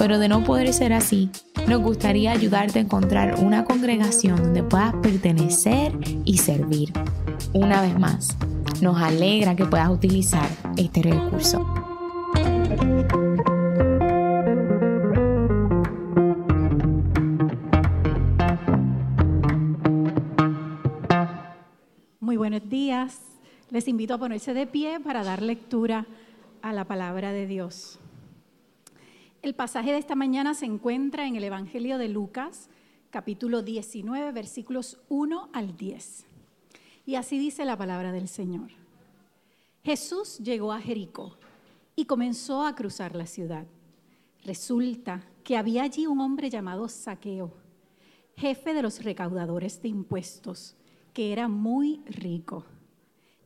pero de no poder ser así, nos gustaría ayudarte a encontrar una congregación donde puedas pertenecer y servir. Una vez más, nos alegra que puedas utilizar este recurso. Muy buenos días. Les invito a ponerse de pie para dar lectura a la palabra de Dios. El pasaje de esta mañana se encuentra en el Evangelio de Lucas, capítulo 19, versículos 1 al 10. Y así dice la palabra del Señor. Jesús llegó a Jericó y comenzó a cruzar la ciudad. Resulta que había allí un hombre llamado Saqueo, jefe de los recaudadores de impuestos, que era muy rico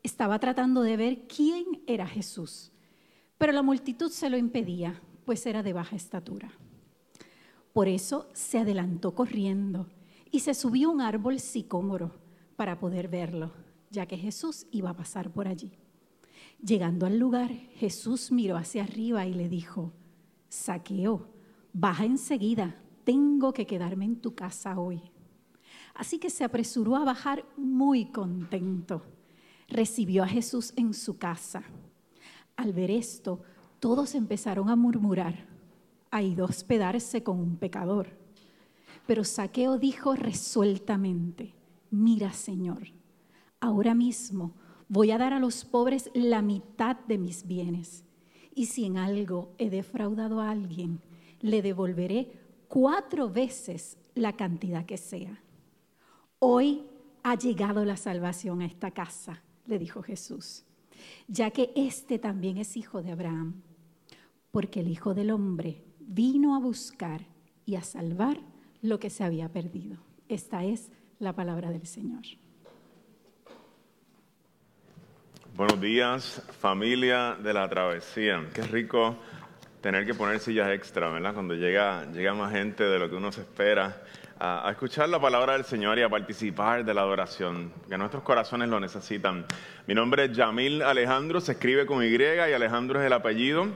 estaba tratando de ver quién era Jesús, pero la multitud se lo impedía, pues era de baja estatura. Por eso se adelantó corriendo y se subió a un árbol sicómoro para poder verlo, ya que Jesús iba a pasar por allí. Llegando al lugar, Jesús miró hacia arriba y le dijo, Saqueo, baja enseguida, tengo que quedarme en tu casa hoy. Así que se apresuró a bajar muy contento recibió a Jesús en su casa. Al ver esto, todos empezaron a murmurar, ha ido a hospedarse con un pecador. Pero Saqueo dijo resueltamente, mira Señor, ahora mismo voy a dar a los pobres la mitad de mis bienes. Y si en algo he defraudado a alguien, le devolveré cuatro veces la cantidad que sea. Hoy ha llegado la salvación a esta casa le dijo Jesús, ya que este también es hijo de Abraham, porque el Hijo del Hombre vino a buscar y a salvar lo que se había perdido. Esta es la palabra del Señor. Buenos días, familia de la travesía. Qué rico tener que poner sillas extra, ¿verdad? Cuando llega, llega más gente de lo que uno se espera a, escuchar la palabra del Señor y a participar de la adoración, que nuestros corazones lo necesitan. Mi nombre es Yamil Alejandro, se escribe con Y y Alejandro es el apellido.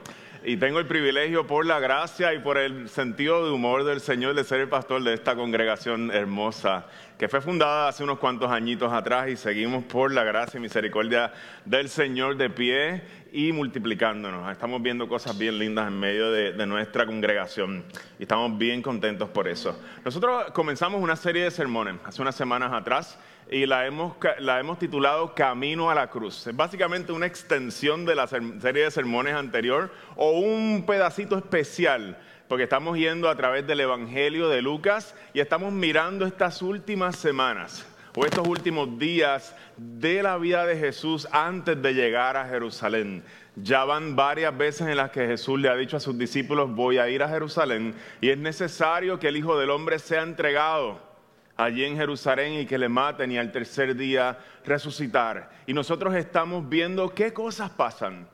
Y tengo el privilegio por la gracia y por el sentido de humor del Señor de ser el pastor de esta congregación hermosa, que fue fundada hace unos cuantos añitos atrás y seguimos por la gracia y misericordia del Señor de pie y multiplicándonos. Estamos viendo cosas bien lindas en medio de, nuestra congregación y estamos bien contentos por eso. Nosotros comenzamos una serie de sermones hace unas semanas atrás y la hemos, la hemos titulado Camino a la Cruz. Es básicamente una extensión de la serie de sermones anterior o un pedacito especial porque estamos yendo a través del Evangelio de Lucas y estamos mirando estas últimas semanas o estos últimos días de la vida de Jesús antes de llegar a Jerusalén. Ya van varias veces en las que Jesús le ha dicho a sus discípulos, voy a ir a Jerusalén y es necesario que el Hijo del Hombre sea entregado allí en Jerusalén y que le maten y al tercer día resucitar. Y nosotros estamos viendo qué cosas pasan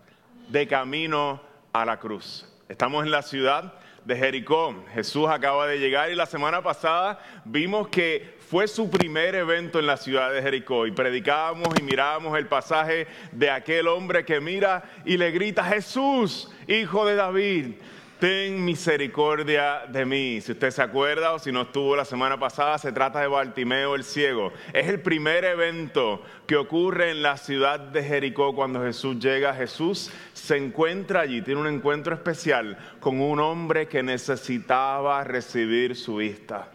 de camino a la cruz. Estamos en la ciudad de Jericó. Jesús acaba de llegar y la semana pasada vimos que fue su primer evento en la ciudad de Jericó y predicábamos y mirábamos el pasaje de aquel hombre que mira y le grita, Jesús, hijo de David, ten misericordia de mí. Si usted se acuerda o si no estuvo la semana pasada, se trata de Bartimeo el ciego. Es el primer evento que ocurre en la ciudad de Jericó cuando Jesús llega. Jesús se encuentra allí, tiene un encuentro especial con un hombre que necesitaba recibir su vista.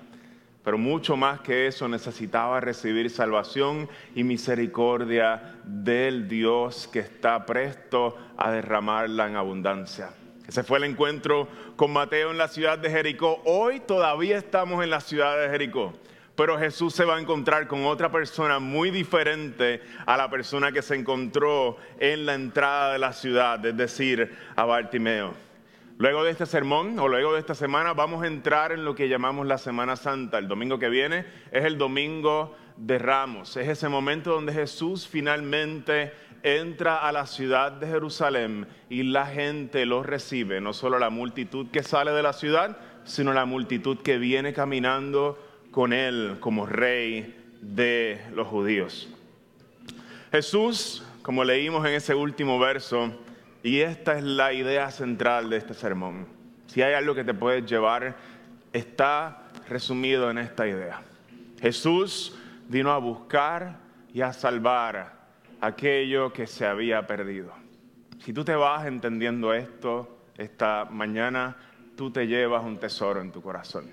Pero mucho más que eso necesitaba recibir salvación y misericordia del Dios que está presto a derramarla en abundancia. Ese fue el encuentro con Mateo en la ciudad de Jericó. Hoy todavía estamos en la ciudad de Jericó, pero Jesús se va a encontrar con otra persona muy diferente a la persona que se encontró en la entrada de la ciudad, es decir, a Bartimeo. Luego de este sermón o luego de esta semana vamos a entrar en lo que llamamos la Semana Santa. El domingo que viene es el domingo de Ramos. Es ese momento donde Jesús finalmente entra a la ciudad de Jerusalén y la gente lo recibe, no solo la multitud que sale de la ciudad, sino la multitud que viene caminando con él como rey de los judíos. Jesús, como leímos en ese último verso, y esta es la idea central de este sermón, si hay algo que te puedes llevar, está resumido en esta idea. Jesús vino a buscar y a salvar aquello que se había perdido. Si tú te vas entendiendo esto esta mañana, tú te llevas un tesoro en tu corazón.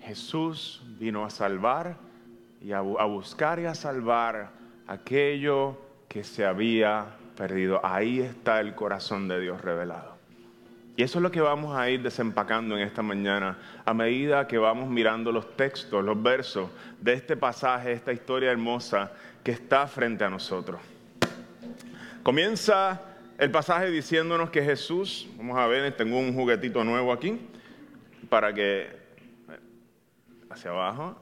Jesús vino a salvar y a, buscar y a salvar aquello que se había perdido. Ahí está el corazón de Dios revelado. Y eso es lo que vamos a ir desempacando en esta mañana a medida que vamos mirando los textos, los versos de este pasaje, esta historia hermosa que está frente a nosotros. Comienza el pasaje diciéndonos que Jesús, vamos a ver, tengo un juguetito nuevo aquí para que hacia abajo,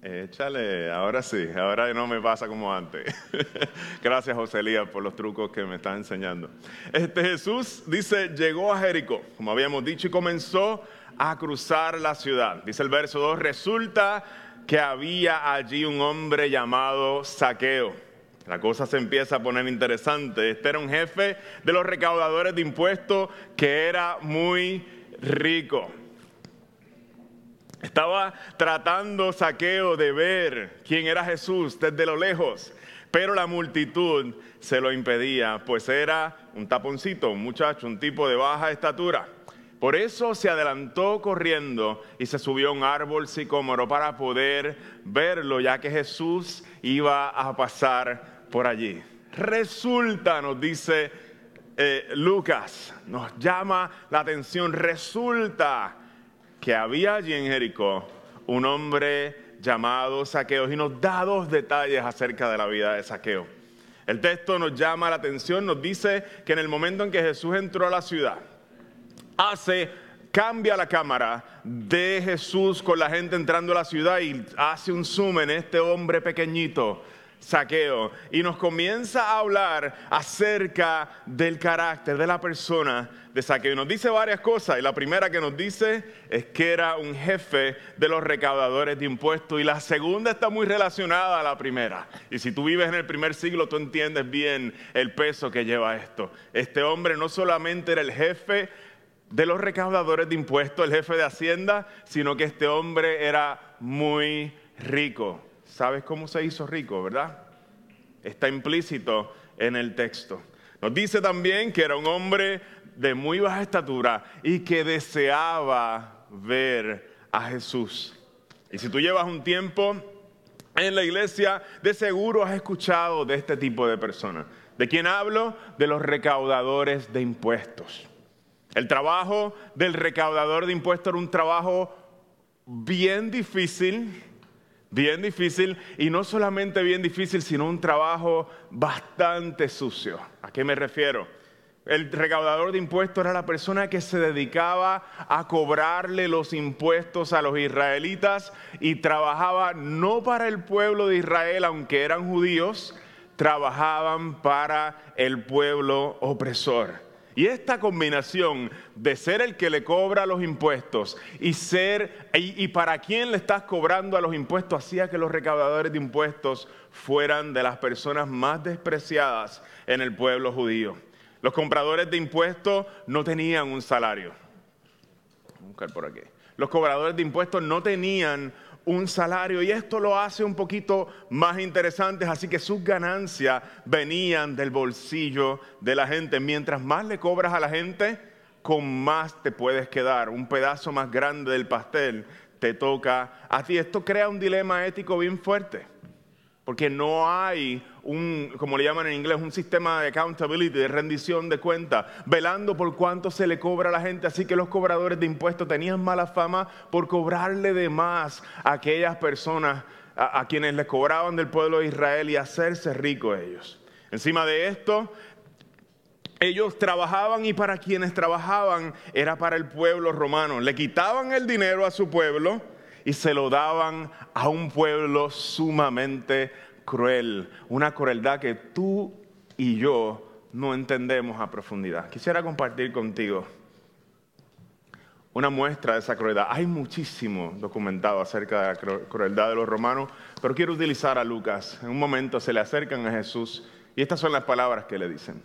Échale, ahora sí, ahora no me pasa como antes. Gracias, José Elías, por los trucos que me estás enseñando. Este Jesús dice, llegó a Jericó, como habíamos dicho, y comenzó a cruzar la ciudad. Dice el verso 2, resulta que había allí un hombre llamado Saqueo. La cosa se empieza a poner interesante. Este era un jefe de los recaudadores de impuestos que era muy rico. Estaba tratando saqueo de ver quién era Jesús desde lo lejos, pero la multitud se lo impedía, pues era un taponcito, un muchacho, un tipo de baja estatura. Por eso se adelantó corriendo y se subió a un árbol sicómoro para poder verlo, ya que Jesús iba a pasar por allí. Resulta, nos dice eh, Lucas, nos llama la atención, resulta que había allí en Jericó un hombre llamado Saqueo y nos da dos detalles acerca de la vida de Saqueo. El texto nos llama la atención, nos dice que en el momento en que Jesús entró a la ciudad, hace, cambia la cámara de Jesús con la gente entrando a la ciudad y hace un zoom en este hombre pequeñito Saqueo y nos comienza a hablar acerca del carácter de la persona de Saqueo. Nos dice varias cosas y la primera que nos dice es que era un jefe de los recaudadores de impuestos y la segunda está muy relacionada a la primera. Y si tú vives en el primer siglo, tú entiendes bien el peso que lleva esto. Este hombre no solamente era el jefe de los recaudadores de impuestos, el jefe de Hacienda, sino que este hombre era muy rico. ¿Sabes cómo se hizo rico, verdad? Está implícito en el texto. Nos dice también que era un hombre de muy baja estatura y que deseaba ver a Jesús. Y si tú llevas un tiempo en la iglesia, de seguro has escuchado de este tipo de personas. ¿De quién hablo? De los recaudadores de impuestos. El trabajo del recaudador de impuestos era un trabajo bien difícil, bien difícil y no solamente bien difícil, sino un trabajo bastante sucio. ¿A qué me refiero? El recaudador de impuestos era la persona que se dedicaba a cobrarle los impuestos a los israelitas y trabajaba no para el pueblo de Israel, aunque eran judíos, trabajaban para el pueblo opresor. Y esta combinación de ser el que le cobra los impuestos y ser y, para quién le estás cobrando a los impuestos hacía que los recaudadores de impuestos fueran de las personas más despreciadas en el pueblo judío. Los compradores de impuestos no tenían un salario. Vamos a buscar por aquí. Los cobradores de impuestos no tenían un salario y esto lo hace un poquito más interesante, así que sus ganancias venían del bolsillo de la gente. Mientras más le cobras a la gente, con más te puedes quedar. Un pedazo más grande del pastel te toca a ti. Esto crea un dilema ético bien fuerte porque no hay un, como le llaman en inglés, un sistema de accountability, de rendición de cuentas, velando por cuánto se le cobra a la gente. Así que los cobradores de impuestos tenían mala fama por cobrarle de más a aquellas personas a, a quienes les cobraban del pueblo de Israel y hacerse ricos ellos. Encima de esto, ellos trabajaban y para quienes trabajaban era para el pueblo romano. Le quitaban el dinero a su pueblo y se lo daban a un pueblo sumamente cruel, una crueldad que tú y yo no entendemos a profundidad. Quisiera compartir contigo una muestra de esa crueldad. Hay muchísimo documentado acerca de la crueldad de los romanos, pero quiero utilizar a Lucas. En un momento se le acercan a Jesús y estas son las palabras que le dicen.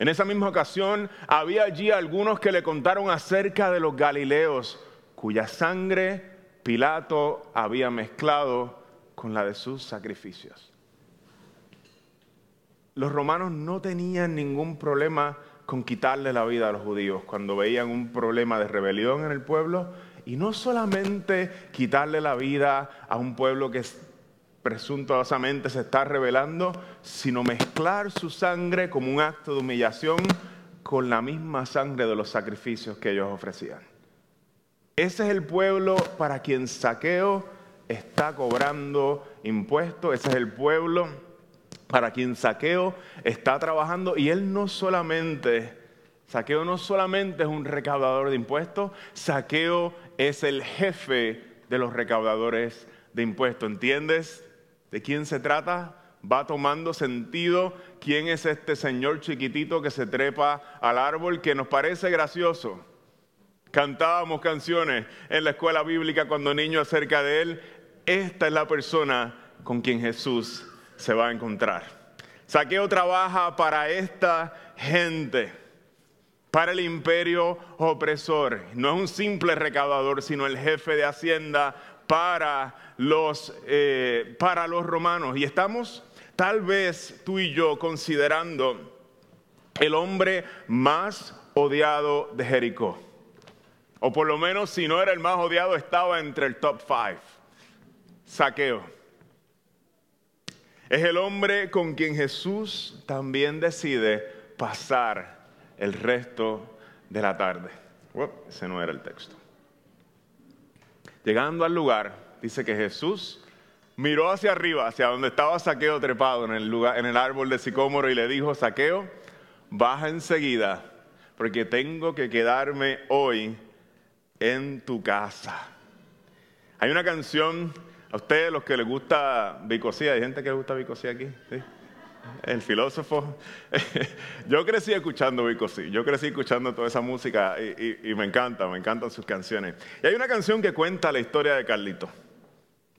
En esa misma ocasión había allí algunos que le contaron acerca de los galileos, cuya sangre Pilato había mezclado con la de sus sacrificios los romanos no tenían ningún problema con quitarle la vida a los judíos cuando veían un problema de rebelión en el pueblo y no solamente quitarle la vida a un pueblo que presuntuosamente se está rebelando, sino mezclar su sangre como un acto de humillación con la misma sangre de los sacrificios que ellos ofrecían. Ese es el pueblo para quien saqueo está cobrando impuestos, ese es el pueblo para quien Saqueo está trabajando y él no solamente, Saqueo no solamente es un recaudador de impuestos, Saqueo es el jefe de los recaudadores de impuestos. ¿Entiendes de quién se trata? Va tomando sentido quién es este señor chiquitito que se trepa al árbol que nos parece gracioso. Cantábamos canciones en la escuela bíblica cuando niños acerca de él. Esta es la persona con quien Jesús se va a encontrar. Saqueo trabaja para esta gente, para el imperio opresor. No es un simple recaudador, sino el jefe de hacienda para los, eh, para los romanos. Y estamos tal vez tú y yo considerando el hombre más odiado de Jericó. O por lo menos si no era el más odiado, estaba entre el top five. Saqueo. Es el hombre con quien Jesús también decide pasar el resto de la tarde. ese no era el texto. Llegando al lugar, dice que Jesús miró hacia arriba, hacia donde estaba Saqueo trepado en el, lugar, en el árbol de sicómoro y le dijo, Saqueo, baja enseguida, porque tengo que quedarme hoy en tu casa. Hay una canción a ustedes, los que les gusta Bicosía, ¿hay gente que le gusta Bicosía aquí? El filósofo. yo crecí escuchando Bicosí, yo crecí escuchando toda esa música y, me encanta, me encantan sus canciones. Y hay una canción que cuenta la historia de Carlitos.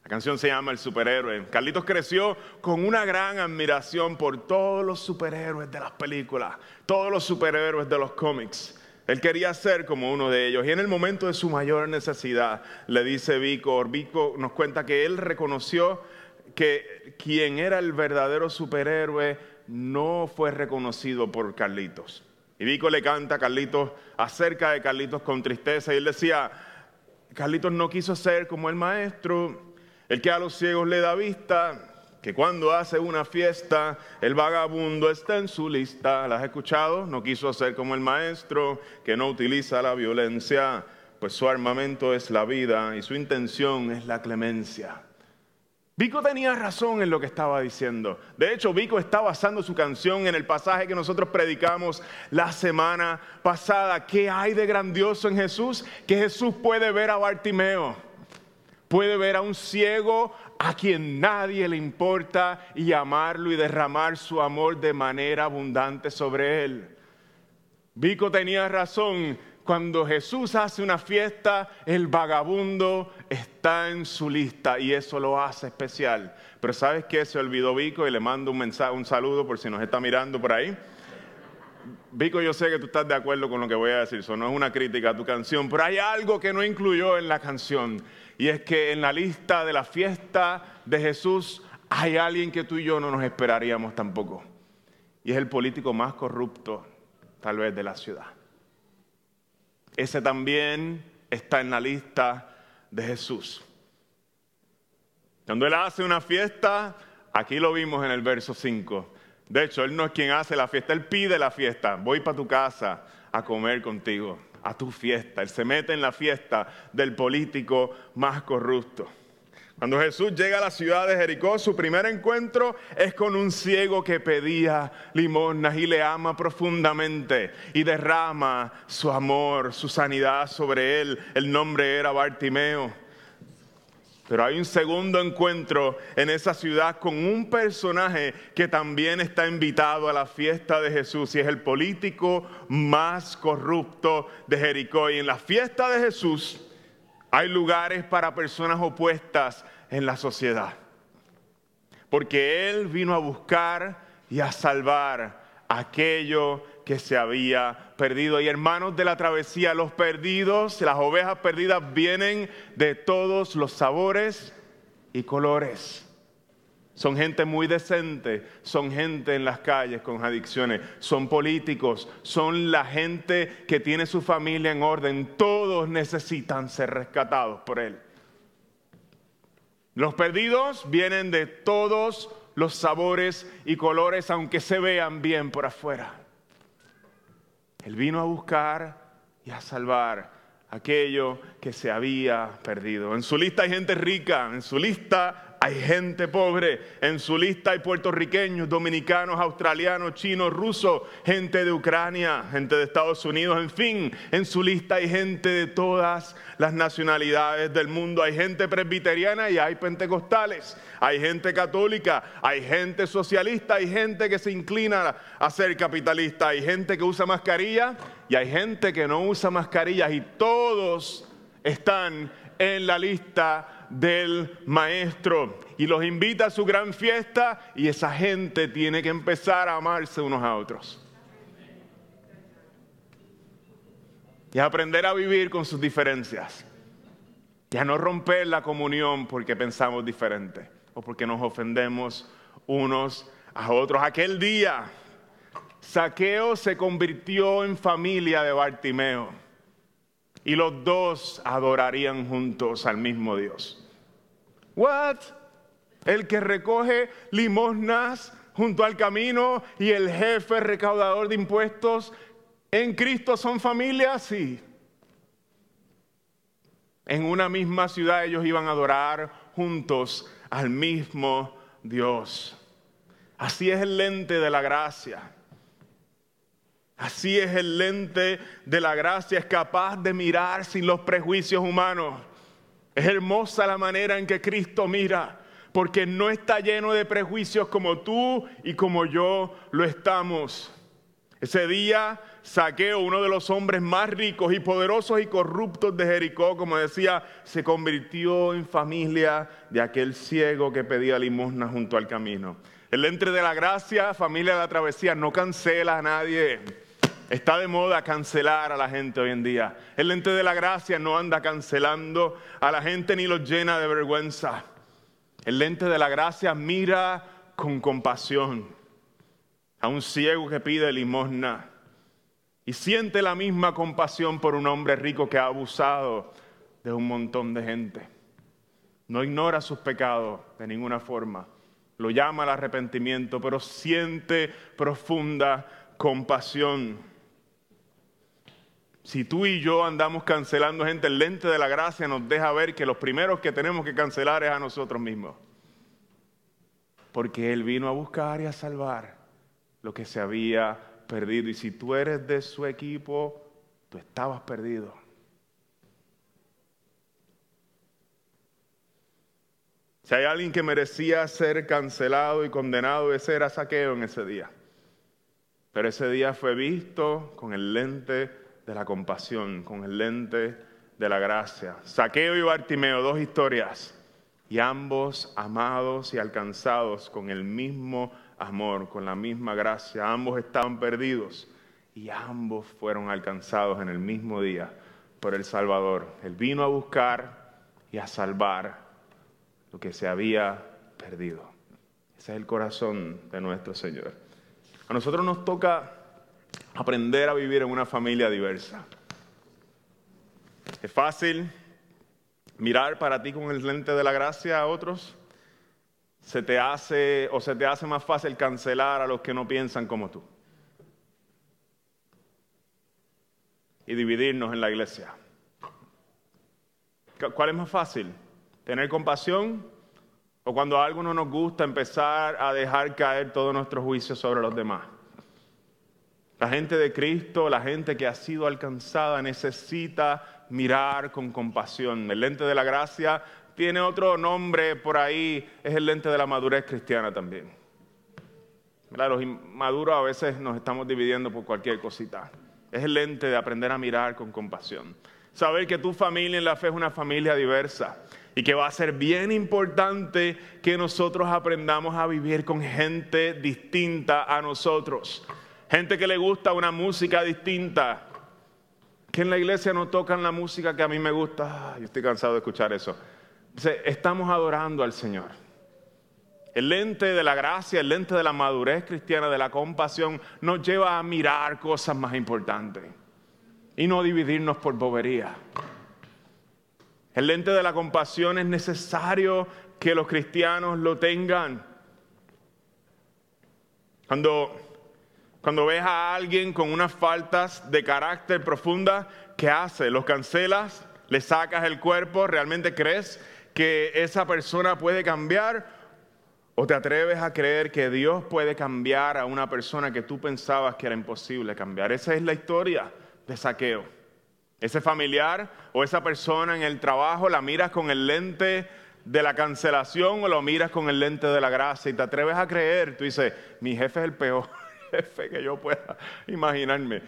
La canción se llama El superhéroe. Carlitos creció con una gran admiración por todos los superhéroes de las películas, todos los superhéroes de los cómics. Él quería ser como uno de ellos. Y en el momento de su mayor necesidad, le dice Vico, Vico nos cuenta que él reconoció que quien era el verdadero superhéroe no fue reconocido por Carlitos. Y Vico le canta a Carlitos acerca de Carlitos con tristeza. Y él decía, Carlitos no quiso ser como el maestro, el que a los ciegos le da vista, que cuando hace una fiesta, el vagabundo está en su lista. ¿La has escuchado? No quiso ser como el maestro, que no utiliza la violencia, pues su armamento es la vida y su intención es la clemencia. Vico tenía razón en lo que estaba diciendo. De hecho, Vico está basando su canción en el pasaje que nosotros predicamos la semana pasada. ¿Qué hay de grandioso en Jesús? Que Jesús puede ver a Bartimeo, puede ver a un ciego a quien nadie le importa y amarlo y derramar su amor de manera abundante sobre él. Vico tenía razón. Cuando Jesús hace una fiesta, el vagabundo está en su lista y eso lo hace especial. Pero ¿sabes qué? Se olvidó Vico y le mando un mensaje, un saludo por si nos está mirando por ahí. Vico, yo sé que tú estás de acuerdo con lo que voy a decir, eso no es una crítica a tu canción, pero hay algo que no incluyó en la canción. Y es que en la lista de la fiesta de Jesús hay alguien que tú y yo no nos esperaríamos tampoco. Y es el político más corrupto, tal vez, de la ciudad. Ese también está en la lista de Jesús. Cuando Él hace una fiesta, aquí lo vimos en el verso 5. De hecho, Él no es quien hace la fiesta, Él pide la fiesta. Voy para tu casa a comer contigo a tu fiesta. Él se mete en la fiesta del político más corrupto. Cuando Jesús llega a la ciudad de Jericó, su primer encuentro es con un ciego que pedía limosnas y le ama profundamente y derrama su amor, su sanidad sobre él. El nombre era Bartimeo. Pero hay un segundo encuentro en esa ciudad con un personaje que también está invitado a la fiesta de Jesús y es el político más corrupto de Jericó. Y en la fiesta de Jesús hay lugares para personas opuestas en la sociedad. Porque Él vino a buscar y a salvar aquello que se había perdido. Y hermanos de la travesía, los perdidos, las ovejas perdidas vienen de todos los sabores y colores. Son gente muy decente, son gente en las calles con adicciones, son políticos, son la gente que tiene su familia en orden. Todos necesitan ser rescatados por Él. Los perdidos vienen de todos los sabores y colores, aunque se vean bien por afuera. Él vino a buscar y a salvar aquello que se había perdido. En su lista hay gente rica, en su lista hay gente pobre en su lista, hay puertorriqueños, dominicanos, australianos, chinos, rusos, gente de Ucrania, gente de Estados Unidos, en fin, en su lista hay gente de todas las nacionalidades del mundo, hay gente presbiteriana y hay pentecostales, hay gente católica, hay gente socialista, hay gente que se inclina a ser capitalista, hay gente que usa mascarilla y hay gente que no usa mascarillas. Y todos están en la lista del maestro y los invita a su gran fiesta y esa gente tiene que empezar a amarse unos a otros. Y aprender a vivir con sus diferencias. Y a no romper la comunión porque pensamos diferente o porque nos ofendemos unos a otros. Aquel día, Saqueo se convirtió en familia de Bartimeo y los dos adorarían juntos al mismo Dios. What? El que recoge limosnas junto al camino y el jefe recaudador de impuestos en Cristo son familias, sí. En una misma ciudad ellos iban a adorar juntos al mismo Dios. Así es el lente de la gracia. Así es el lente de la gracia, es capaz de mirar sin los prejuicios humanos es hermosa la manera en que Cristo mira, porque no está lleno de prejuicios como tú y como yo lo estamos. Ese día Saqueo, uno de los hombres más ricos y poderosos y corruptos de Jericó, como decía, se convirtió en familia de aquel ciego que pedía limosna junto al camino. El entre de la gracia, familia de la travesía, no cancela a nadie. Está de moda cancelar a la gente hoy en día. El ente de la gracia no anda cancelando a la gente ni los llena de vergüenza. El lente de la gracia mira con compasión a un ciego que pide limosna y siente la misma compasión por un hombre rico que ha abusado de un montón de gente. No ignora sus pecados de ninguna forma, lo llama al arrepentimiento, pero siente profunda compasión. Si tú y yo andamos cancelando gente, el lente de la gracia nos deja ver que los primeros que tenemos que cancelar es a nosotros mismos. Porque Él vino a buscar y a salvar lo que se había perdido. Y si tú eres de su equipo, tú estabas perdido. Si hay alguien que merecía ser cancelado y condenado, ese era Saqueo en ese día. Pero ese día fue visto con el lente de la compasión, con el lente de la gracia. Saqueo y Bartimeo, dos historias, y ambos amados y alcanzados con el mismo amor, con la misma gracia. Ambos estaban perdidos y ambos fueron alcanzados en el mismo día por el Salvador. Él vino a buscar y a salvar lo que se había perdido. Ese es el corazón de nuestro Señor. A nosotros nos toca aprender a vivir en una familia diversa. Es fácil mirar para ti con el lente de la gracia a otros. Se te hace o se te hace más fácil cancelar a los que no piensan como tú. Y dividirnos en la iglesia. ¿Cuál es más fácil? ¿Tener compasión O cuando algo no nos gusta, empezar a dejar caer todo nuestro juicio sobre los demás. La gente de Cristo, la gente que ha sido alcanzada, necesita mirar con compasión. El lente de la gracia tiene otro nombre por ahí, es el lente de la madurez cristiana también. Los inmaduros a veces nos estamos dividiendo por cualquier cosita. Es el lente de aprender a mirar con compasión. Saber que tu familia en la fe es una familia diversa y que va a ser bien importante que nosotros aprendamos a vivir con gente distinta a nosotros. Gente que le gusta una música distinta. Que en la iglesia no tocan la música que a mí me gusta. yo estoy cansado de escuchar eso. Estamos adorando al Señor. El lente de la gracia, el lente de la madurez cristiana, de la compasión, nos lleva a mirar cosas más importantes y no dividirnos por bobería. El lente de la compasión es necesario que los cristianos lo tengan. Cuando, cuando ves a alguien con unas faltas de carácter profunda, ¿qué hace? ¿Los cancelas? ¿Le sacas el cuerpo? ¿Realmente crees que esa persona puede cambiar? ¿O te atreves a creer que Dios puede cambiar a una persona que tú pensabas que era imposible cambiar? Esa es la historia de saqueo. Ese familiar o esa persona en el trabajo la miras con el lente de la cancelación o lo miras con el lente de la gracia y te atreves a creer. Tú dices, mi jefe es el peor que yo pueda imaginarme.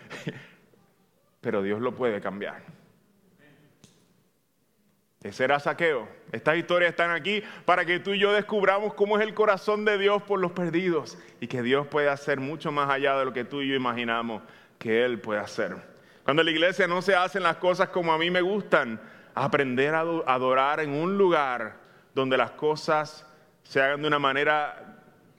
Pero Dios lo puede cambiar. Ese era saqueo. Estas historias están aquí para que tú y yo descubramos cómo es el corazón de Dios por los perdidos y que Dios puede hacer mucho más allá de lo que tú y yo imaginamos que Él puede hacer. Cuando en la iglesia no se hacen las cosas como a mí me gustan, aprender a adorar en un lugar donde las cosas se hagan de una manera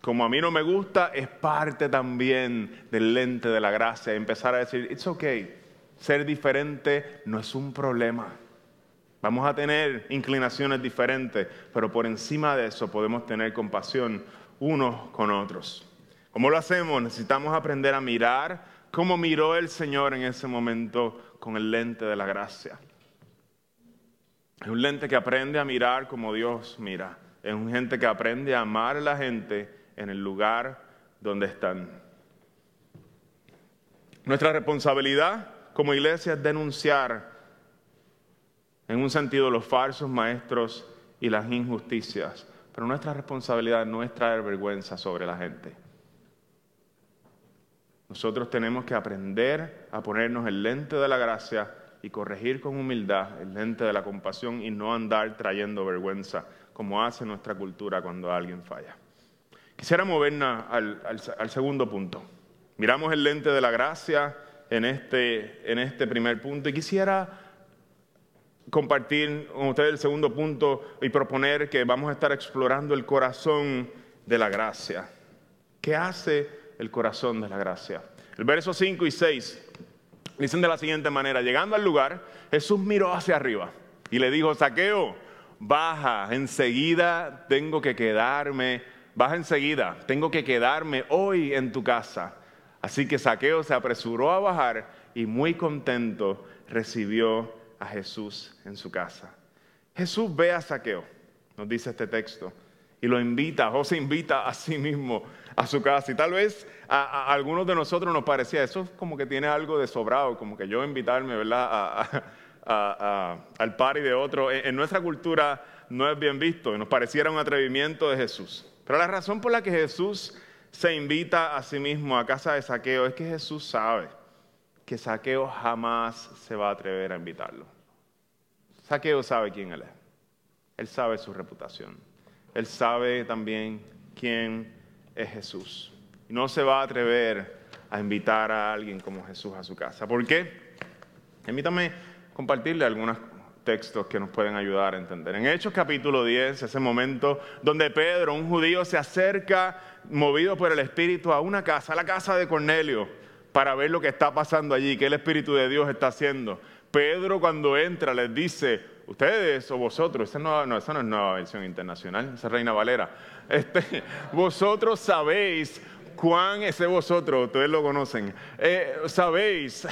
como a mí no me gusta, es parte también del lente de la gracia. Empezar a decir, it's okay, ser diferente no es un problema. Vamos a tener inclinaciones diferentes, pero por encima de eso podemos tener compasión unos con otros. ¿Cómo lo hacemos? Necesitamos aprender a mirar como miró el Señor en ese momento con el lente de la gracia. Es un lente que aprende a mirar como Dios mira. Es un gente que aprende a amar a la gente en el lugar donde están. Nuestra responsabilidad como iglesia es denunciar en un sentido los falsos maestros y las injusticias, pero nuestra responsabilidad no es traer vergüenza sobre la gente. Nosotros tenemos que aprender a ponernos el lente de la gracia y corregir con humildad el lente de la compasión y no andar trayendo vergüenza como hace nuestra cultura cuando alguien falla. Quisiera movernos al, segundo punto. Miramos el lente de la gracia en este, en este primer punto y quisiera compartir con ustedes el segundo punto y proponer que vamos a estar explorando el corazón de la gracia. ¿Qué hace el corazón de la gracia? El verso 5 y 6 dicen de la siguiente manera, llegando al lugar, Jesús miró hacia arriba y le dijo, Saqueo, baja, enseguida tengo que quedarme, baja enseguida, tengo que quedarme hoy en tu casa. Así que Saqueo se apresuró a bajar y muy contento recibió a Jesús en su casa. Jesús ve a Saqueo, nos dice este texto, y lo invita, o se invita a sí mismo a su casa. Y tal vez a, algunos de nosotros nos parecía, eso como que tiene algo de sobrado, como que yo invitarme, ¿verdad? al party de otro. En, en nuestra cultura no es bien visto y nos pareciera un atrevimiento de Jesús. Pero la razón por la que Jesús se invita a sí mismo a casa de Saqueo es que Jesús sabe que Saqueo jamás se va a atrever a invitarlo. Saqueo sabe quién él es. Él sabe su reputación. Él sabe también quién es Jesús. No se va a atrever a invitar a alguien como Jesús a su casa. ¿Por qué? Permítame compartirle algunos textos que nos pueden ayudar a entender. En Hechos capítulo 10, ese momento donde Pedro, un judío, se acerca movido por el Espíritu a una casa, a la casa de Cornelio para ver lo que está pasando allí, qué el Espíritu de Dios está haciendo. Pedro cuando entra les dice, ustedes o vosotros, esa no, es nueva versión internacional, esa es Reina Valera, este, vosotros sabéis cuán, ese vosotros, ustedes lo conocen, eh, sabéis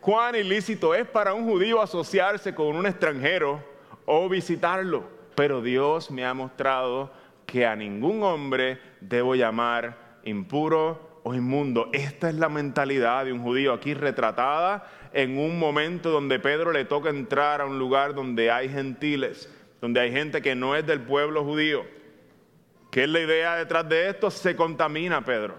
cuán ilícito es para un judío asociarse con un extranjero o visitarlo, pero Dios me ha mostrado que a ningún hombre debo llamar impuro o inmundo. Esta es la mentalidad de un judío aquí retratada en un momento donde Pedro le toca entrar a un lugar donde hay gentiles, donde hay gente que no es del pueblo judío. ¿Qué es la idea detrás de esto? Se contamina, Pedro.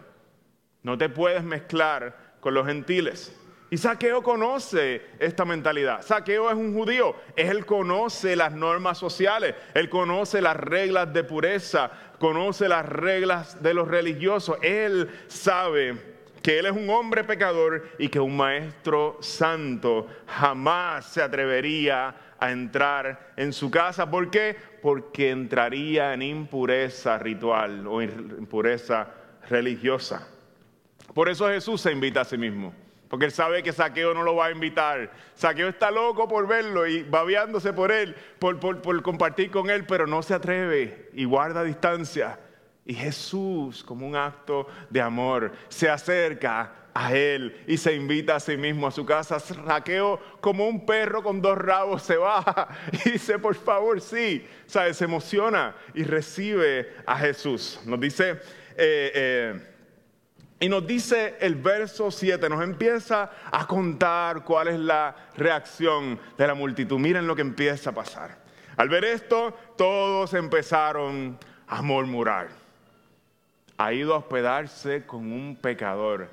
No te puedes mezclar con los gentiles. Y Saqueo conoce esta mentalidad. Saqueo es un judío. Él conoce las normas sociales. Él conoce las reglas de pureza. Conoce las reglas de los religiosos. Él sabe que él es un hombre pecador y que un maestro santo jamás se atrevería a entrar en su casa. ¿Por qué? Porque entraría en impureza ritual o impureza religiosa. Por eso Jesús se invita a sí mismo. Porque él sabe que Saqueo no lo va a invitar. Saqueo está loco por verlo y babeándose por él, por, por, compartir con él, pero no se atreve y guarda distancia. Y Jesús, como un acto de amor, se acerca a él y se invita a sí mismo a su casa. Saqueo, como un perro con dos rabos, se baja y dice, por favor, sí. ¿Sabe? Se emociona y recibe a Jesús. Nos dice... Eh, eh, y nos dice el verso 7, nos empieza a contar cuál es la reacción de la multitud. Miren lo que empieza a pasar. Al ver esto, todos empezaron a murmurar. Ha ido a hospedarse con un pecador.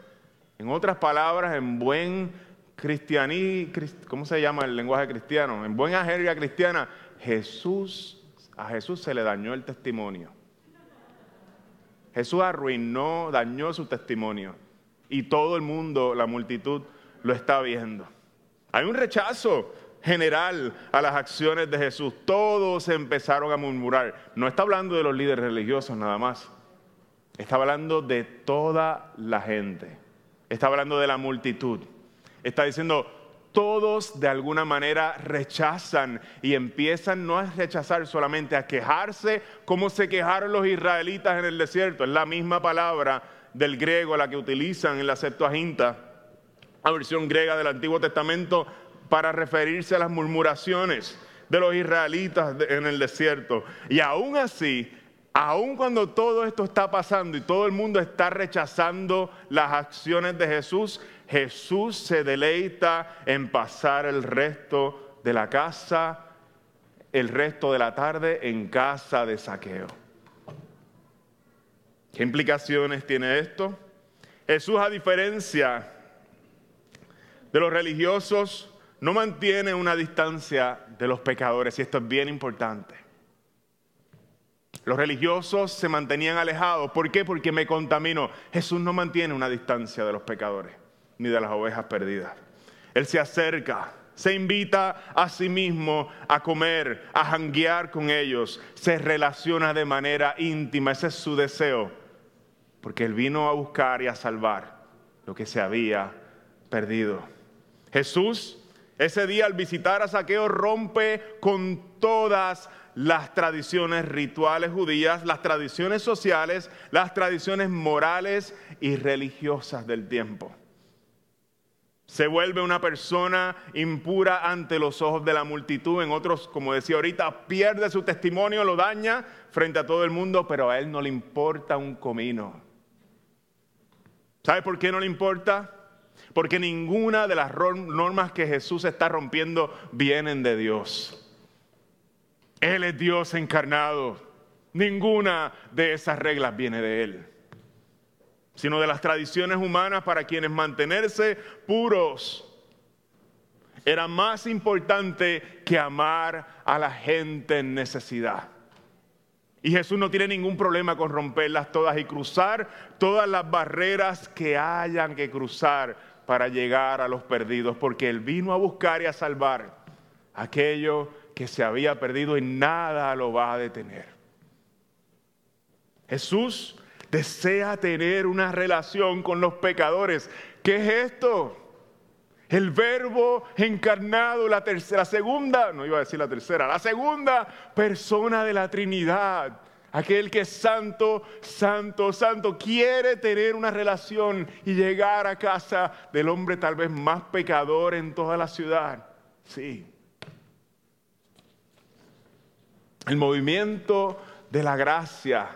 En otras palabras, en buen cristianí, ¿cómo se llama el lenguaje cristiano? En buena jerga cristiana, Jesús, a Jesús se le dañó el testimonio. Jesús arruinó, dañó su testimonio. Y todo el mundo, la multitud, lo está viendo. Hay un rechazo general a las acciones de Jesús. Todos empezaron a murmurar. No está hablando de los líderes religiosos nada más. Está hablando de toda la gente. Está hablando de la multitud. Está diciendo, todos de alguna manera rechazan y empiezan no a rechazar solamente, a quejarse como se quejaron los israelitas en el desierto. Es la misma palabra del griego la que utilizan en la Septuaginta, la versión griega del Antiguo Testamento, para referirse a las murmuraciones de los israelitas en el desierto. Y aún así, aun cuando todo esto está pasando y todo el mundo está rechazando las acciones de Jesús, Jesús se deleita en pasar el resto de la casa, el resto de la tarde en casa de saqueo. ¿Qué implicaciones tiene esto? Jesús, a diferencia de los religiosos, no mantiene una distancia de los pecadores, y esto es bien importante. Los religiosos se mantenían alejados. ¿Por qué? Porque me contamino. Jesús no mantiene una distancia de los pecadores ni de las ovejas perdidas. Él se acerca, se invita a sí mismo a comer, a janguear con ellos, se relaciona de manera íntima, ese es su deseo, porque Él vino a buscar y a salvar lo que se había perdido. Jesús, ese día al visitar a Saqueo, rompe con todas las tradiciones rituales judías, las tradiciones sociales, las tradiciones morales y religiosas del tiempo. Se vuelve una persona impura ante los ojos de la multitud. En otros, como decía ahorita, pierde su testimonio, lo daña frente a todo el mundo, pero a él no le importa un comino. ¿Sabe por qué no le importa? Porque ninguna de las normas que Jesús está rompiendo vienen de Dios. Él es Dios encarnado. Ninguna de esas reglas viene de Él sino de las tradiciones humanas para quienes mantenerse puros era más importante que amar a la gente en necesidad. Y Jesús no tiene ningún problema con romperlas todas y cruzar todas las barreras que hayan que cruzar para llegar a los perdidos, porque Él vino a buscar y a salvar aquello que se había perdido y nada lo va a detener. Jesús desea tener una relación con los pecadores. ¿Qué es esto? El verbo encarnado, la tercera, segunda, no iba a decir la tercera, la segunda persona de la Trinidad. Aquel que es santo, santo, santo, quiere tener una relación y llegar a casa del hombre tal vez más pecador en toda la ciudad. Sí. El movimiento de la gracia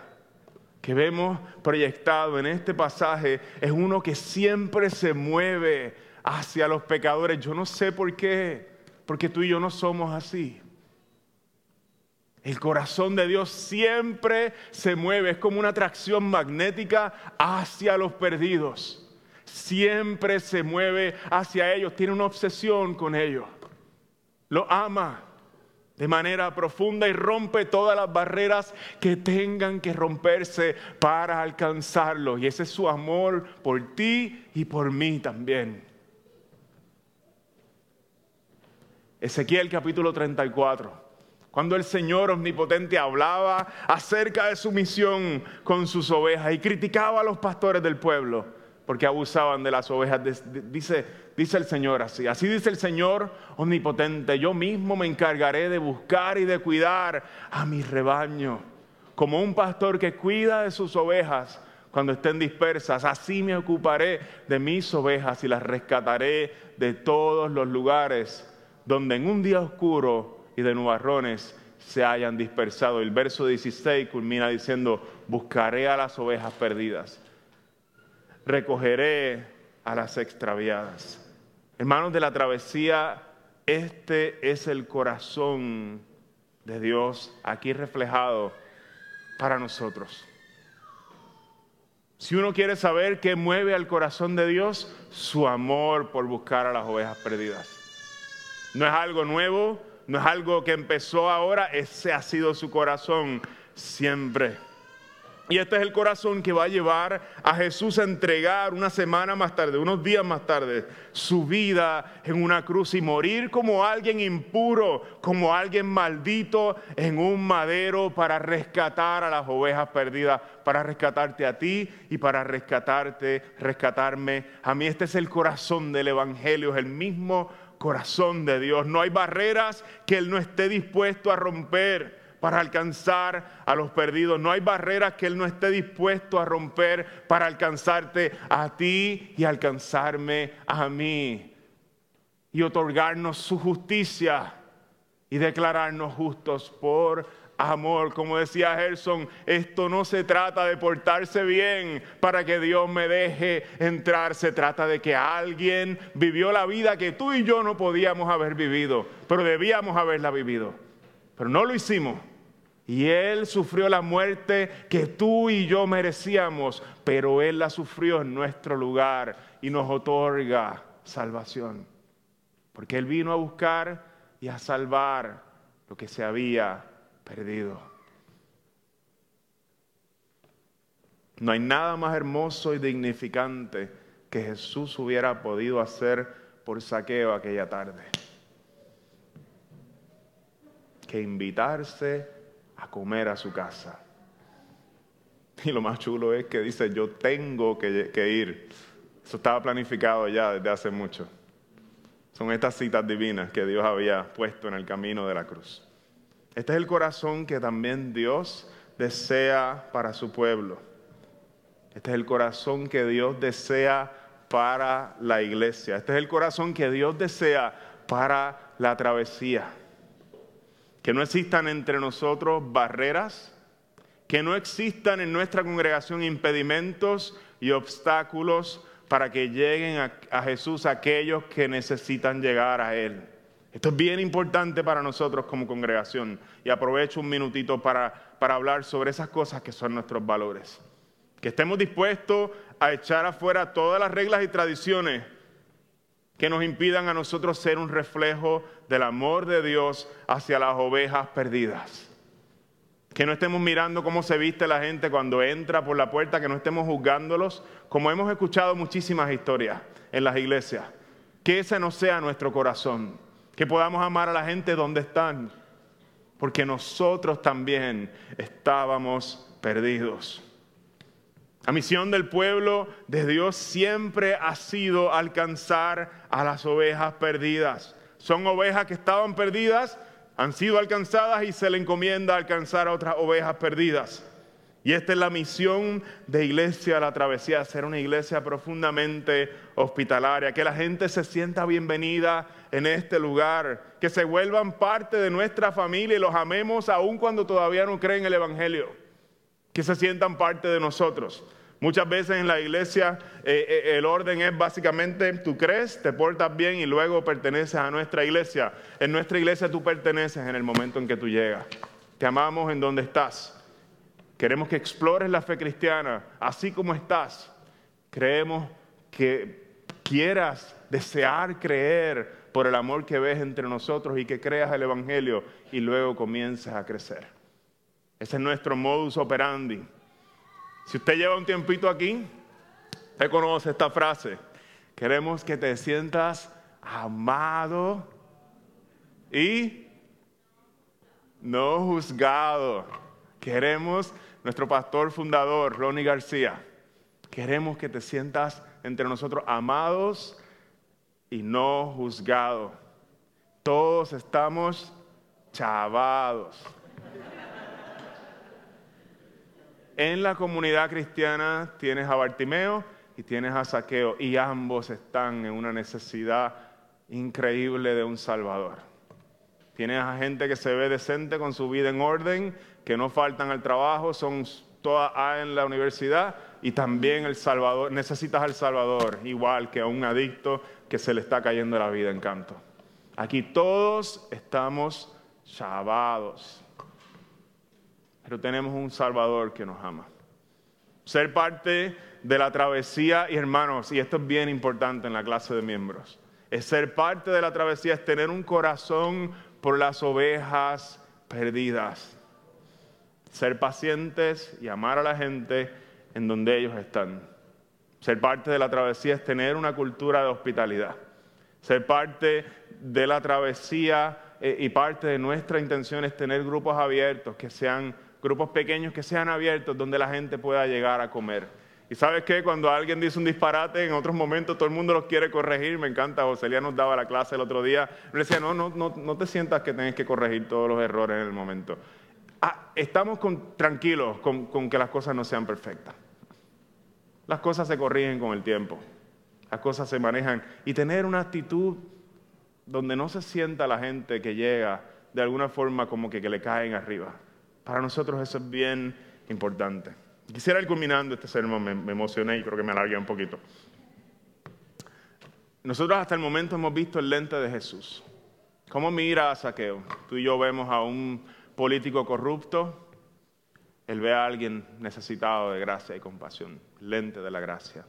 que vemos proyectado en este pasaje es uno que siempre se mueve hacia los pecadores. Yo no sé por qué, porque tú y yo no somos así. El corazón de Dios siempre se mueve, es como una atracción magnética hacia los perdidos. Siempre se mueve hacia ellos, tiene una obsesión con ellos. Lo ama de manera profunda y rompe todas las barreras que tengan que romperse para alcanzarlo. Y ese es su amor por ti y por mí también. Ezequiel capítulo 34. Cuando el Señor omnipotente hablaba acerca de su misión con sus ovejas y criticaba a los pastores del pueblo porque abusaban de las ovejas, dice, dice el Señor así. Así dice el Señor omnipotente, yo mismo me encargaré de buscar y de cuidar a mi rebaño, como un pastor que cuida de sus ovejas cuando estén dispersas. Así me ocuparé de mis ovejas y las rescataré de todos los lugares donde en un día oscuro y de nubarrones se hayan dispersado. El verso 16 culmina diciendo, buscaré a las ovejas perdidas, recogeré a las extraviadas. Hermanos de la travesía, este es el corazón de Dios aquí reflejado para nosotros. Si uno quiere saber qué mueve al corazón de Dios, su amor por buscar a las ovejas perdidas. No es algo nuevo, no es algo que empezó ahora, ese ha sido su corazón siempre. Y este es el corazón que va a llevar a Jesús a entregar una semana más tarde, unos días más tarde, su vida en una cruz y morir como alguien impuro, como alguien maldito en un madero para rescatar a las ovejas perdidas, para rescatarte a ti y para rescatarte, rescatarme a mí. Este es el corazón del Evangelio, es el mismo corazón de Dios. No hay barreras que Él no esté dispuesto a romper para alcanzar a los perdidos. No hay barreras que Él no esté dispuesto a romper para alcanzarte a ti y alcanzarme a mí. Y otorgarnos su justicia y declararnos justos por amor. Como decía Gerson, esto no se trata de portarse bien para que Dios me deje entrar. Se trata de que alguien vivió la vida que tú y yo no podíamos haber vivido, pero debíamos haberla vivido. Pero no lo hicimos. Y Él sufrió la muerte que tú y yo merecíamos, pero Él la sufrió en nuestro lugar y nos otorga salvación. Porque Él vino a buscar y a salvar lo que se había perdido. No hay nada más hermoso y dignificante que Jesús hubiera podido hacer por saqueo aquella tarde. Que invitarse a comer a su casa. Y lo más chulo es que dice, yo tengo que, ir. Eso estaba planificado ya desde hace mucho. Son estas citas divinas que Dios había puesto en el camino de la cruz. Este es el corazón que también Dios desea para su pueblo. Este es el corazón que Dios desea para la iglesia. Este es el corazón que Dios desea para la travesía que no existan entre nosotros barreras, que no existan en nuestra congregación impedimentos y obstáculos para que lleguen a, Jesús aquellos que necesitan llegar a Él. Esto es bien importante para nosotros como congregación y aprovecho un minutito para, para hablar sobre esas cosas que son nuestros valores. Que estemos dispuestos a echar afuera todas las reglas y tradiciones que nos impidan a nosotros ser un reflejo del amor de Dios hacia las ovejas perdidas. Que no estemos mirando cómo se viste la gente cuando entra por la puerta, que no estemos juzgándolos, como hemos escuchado muchísimas historias en las iglesias. Que ese no sea nuestro corazón, que podamos amar a la gente donde están, porque nosotros también estábamos perdidos. La misión del pueblo de Dios siempre ha sido alcanzar a las ovejas perdidas. Son ovejas que estaban perdidas, han sido alcanzadas y se le encomienda alcanzar a otras ovejas perdidas. Y esta es la misión de Iglesia La Travesía, ser una iglesia profundamente hospitalaria, que la gente se sienta bienvenida en este lugar, que se vuelvan parte de nuestra familia y los amemos aun cuando todavía no creen el Evangelio, que se sientan parte de nosotros. Muchas veces en la iglesia eh, eh, el orden es básicamente tú crees, te portas bien y luego perteneces a nuestra iglesia. En nuestra iglesia tú perteneces en el momento en que tú llegas. Te amamos en donde estás. Queremos que explores la fe cristiana así como estás. Creemos que quieras desear creer por el amor que ves entre nosotros y que creas el Evangelio y luego comiences a crecer. Ese es nuestro modus operandi. Si usted lleva un tiempito aquí, usted conoce esta frase. Queremos que te sientas amado y no juzgado. Queremos, nuestro pastor fundador, Ronnie García, queremos que te sientas entre nosotros amados y no juzgados. Todos estamos chavados. En la comunidad cristiana tienes a Bartimeo y tienes a Saqueo y ambos están en una necesidad increíble de un Salvador. Tienes a gente que se ve decente con su vida en orden, que no faltan al trabajo, son todas A en la universidad y también el Salvador, necesitas al Salvador, igual que a un adicto que se le está cayendo la vida en canto. Aquí todos estamos chavados pero tenemos un Salvador que nos ama. Ser parte de la travesía, y hermanos, y esto es bien importante en la clase de miembros, es ser parte de la travesía, es tener un corazón por las ovejas perdidas. Ser pacientes y amar a la gente en donde ellos están. Ser parte de la travesía es tener una cultura de hospitalidad. Ser parte de la travesía eh, y parte de nuestra intención es tener grupos abiertos que sean grupos pequeños que sean abiertos donde la gente pueda llegar a comer. Y sabes qué, cuando alguien dice un disparate, en otros momentos todo el mundo los quiere corregir. Me encanta, Joselía nos daba la clase el otro día. Le decía, no, no, no, no te sientas que tienes que corregir todos los errores en el momento. Ah, estamos tranquilos con, que las cosas no sean perfectas. Las cosas se corrigen con el tiempo. Las cosas se manejan. Y tener una actitud donde no se sienta la gente que llega de alguna forma como que le caen arriba. Para nosotros eso es bien importante. Quisiera ir culminando este sermón, me, emocioné y creo que me alargué un poquito. Nosotros hasta el momento hemos visto el lente de Jesús. ¿Cómo mira a Saqueo? Tú y yo vemos a un político corrupto, él ve a alguien necesitado de gracia y compasión, lente de la gracia.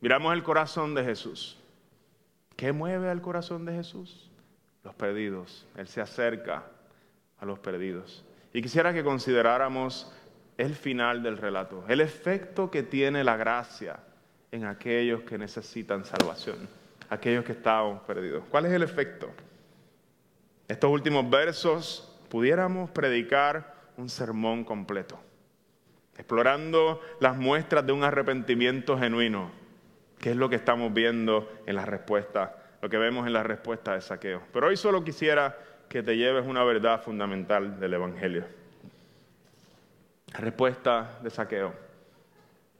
Miramos el corazón de Jesús. ¿Qué mueve al corazón de Jesús? Los perdidos. Él se acerca a los perdidos. Y quisiera que consideráramos el final del relato, el efecto que tiene la gracia en aquellos que necesitan salvación, aquellos que estaban perdidos. ¿Cuál es el efecto? Estos últimos versos pudiéramos predicar un sermón completo, explorando las muestras de un arrepentimiento genuino, que es lo que estamos viendo en la respuesta, lo que vemos en la respuesta de saqueo. Pero hoy solo quisiera que te lleves una verdad fundamental del Evangelio. Respuesta de Saqueo.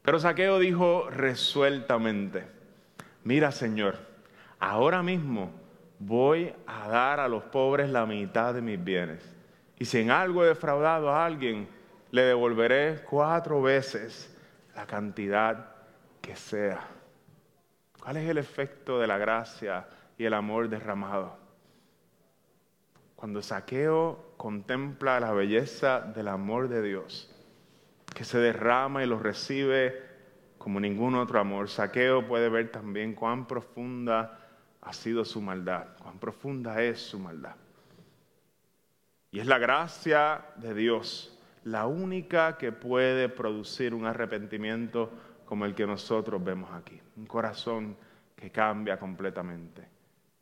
Pero Saqueo dijo resueltamente, mira Señor, ahora mismo voy a dar a los pobres la mitad de mis bienes. Y si en algo he defraudado a alguien, le devolveré cuatro veces la cantidad que sea. ¿Cuál es el efecto de la gracia y el amor derramado? Cuando Saqueo contempla la belleza del amor de Dios, que se derrama y lo recibe como ningún otro amor, Saqueo puede ver también cuán profunda ha sido su maldad, cuán profunda es su maldad. Y es la gracia de Dios la única que puede producir un arrepentimiento como el que nosotros vemos aquí, un corazón que cambia completamente.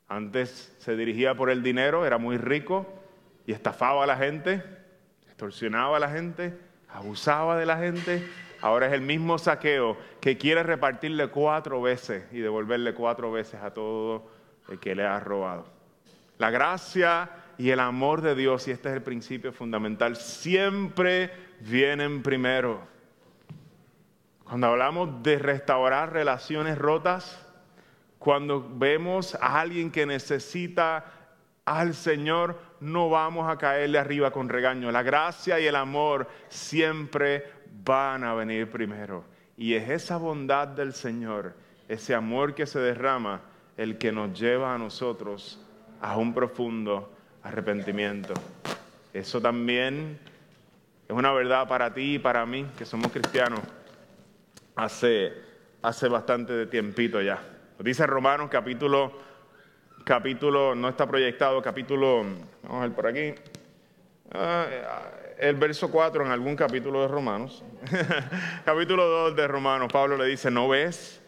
Antes se dirigía por el dinero, era muy rico y estafaba a la gente, extorsionaba a la gente, abusaba de la gente. Ahora es el mismo saqueo que quiere repartirle cuatro veces y devolverle cuatro veces a todo el que le ha robado. La gracia y el amor de Dios, y este es el principio fundamental, siempre vienen primero. Cuando hablamos de restaurar relaciones rotas, cuando vemos a alguien que necesita al Señor, no vamos a caerle arriba con regaño. La gracia y el amor siempre van a venir primero. Y es esa bondad del Señor, ese amor que se derrama, el que nos lleva a nosotros a un profundo arrepentimiento. Eso también es una verdad para ti y para mí, que somos cristianos, hace, hace bastante de tiempito ya. Dice Romanos capítulo, capítulo, no está proyectado, capítulo, vamos a ver por aquí, ah, el verso 4 en algún capítulo de Romanos, capítulo 2 de Romanos, Pablo le dice, ¿no ves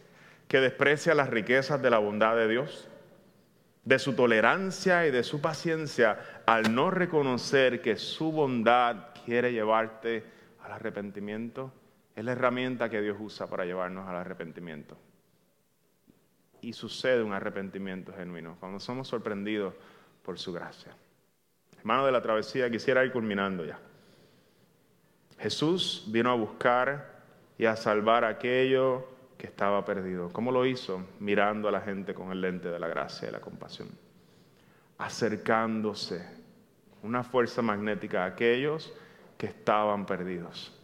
que desprecia las riquezas de la bondad de Dios? de su tolerancia y de su paciencia al no reconocer que su bondad quiere llevarte al arrepentimiento. Es la herramienta que Dios usa para llevarnos al arrepentimiento y sucede un arrepentimiento genuino, cuando somos sorprendidos por su gracia. Hermano de la travesía, quisiera ir culminando ya. Jesús vino a buscar y a salvar aquello que estaba perdido. ¿Cómo lo hizo? Mirando a la gente con el lente de la gracia y la compasión. Acercándose, una fuerza magnética a aquellos que estaban perdidos.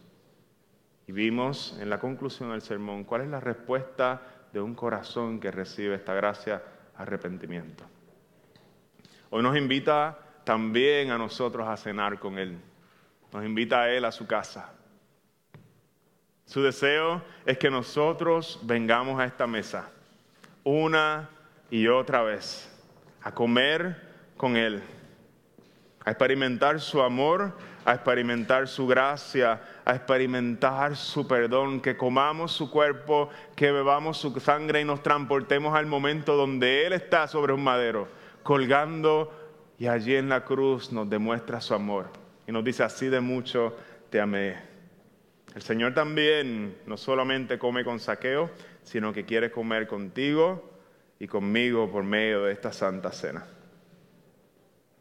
Y vimos en la conclusión del sermón cuál es la respuesta de un corazón que recibe esta gracia, arrepentimiento. Hoy nos invita también a nosotros a cenar con Él. Nos invita a Él a su casa. Su deseo es que nosotros vengamos a esta mesa una y otra vez a comer con Él, a experimentar su amor, a experimentar su gracia, a experimentar su perdón, que comamos su cuerpo, que bebamos su sangre y nos transportemos al momento donde Él está sobre un madero, colgando y allí en la cruz nos demuestra su amor y nos dice, así de mucho te amé. El Señor también no solamente come con saqueo, sino que quiere comer contigo y conmigo por medio de esta santa cena.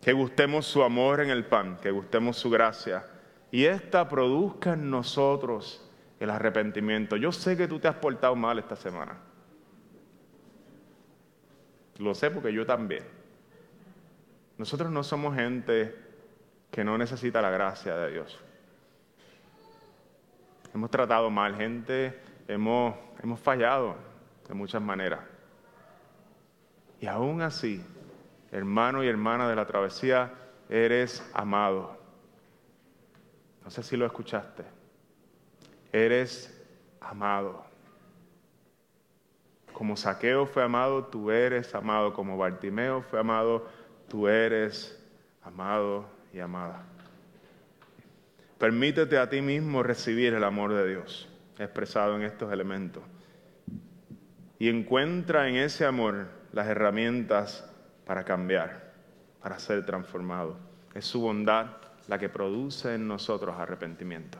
Que gustemos su amor en el pan, que gustemos su gracia y esta produzca en nosotros el arrepentimiento. Yo sé que tú te has portado mal esta semana. Lo sé porque yo también. Nosotros no somos gente que no necesita la gracia de Dios. Hemos tratado mal gente, hemos, hemos fallado de muchas maneras. Y aún así, hermano y hermana de la travesía, eres amado. No sé si lo escuchaste. Eres amado. Como Saqueo fue amado, tú eres amado. Como Bartimeo fue amado, tú eres amado y amada. Permítete a ti mismo recibir el amor de Dios expresado en estos elementos. Y encuentra en ese amor las herramientas para cambiar, para ser transformado. Es su bondad la que produce en nosotros arrepentimiento.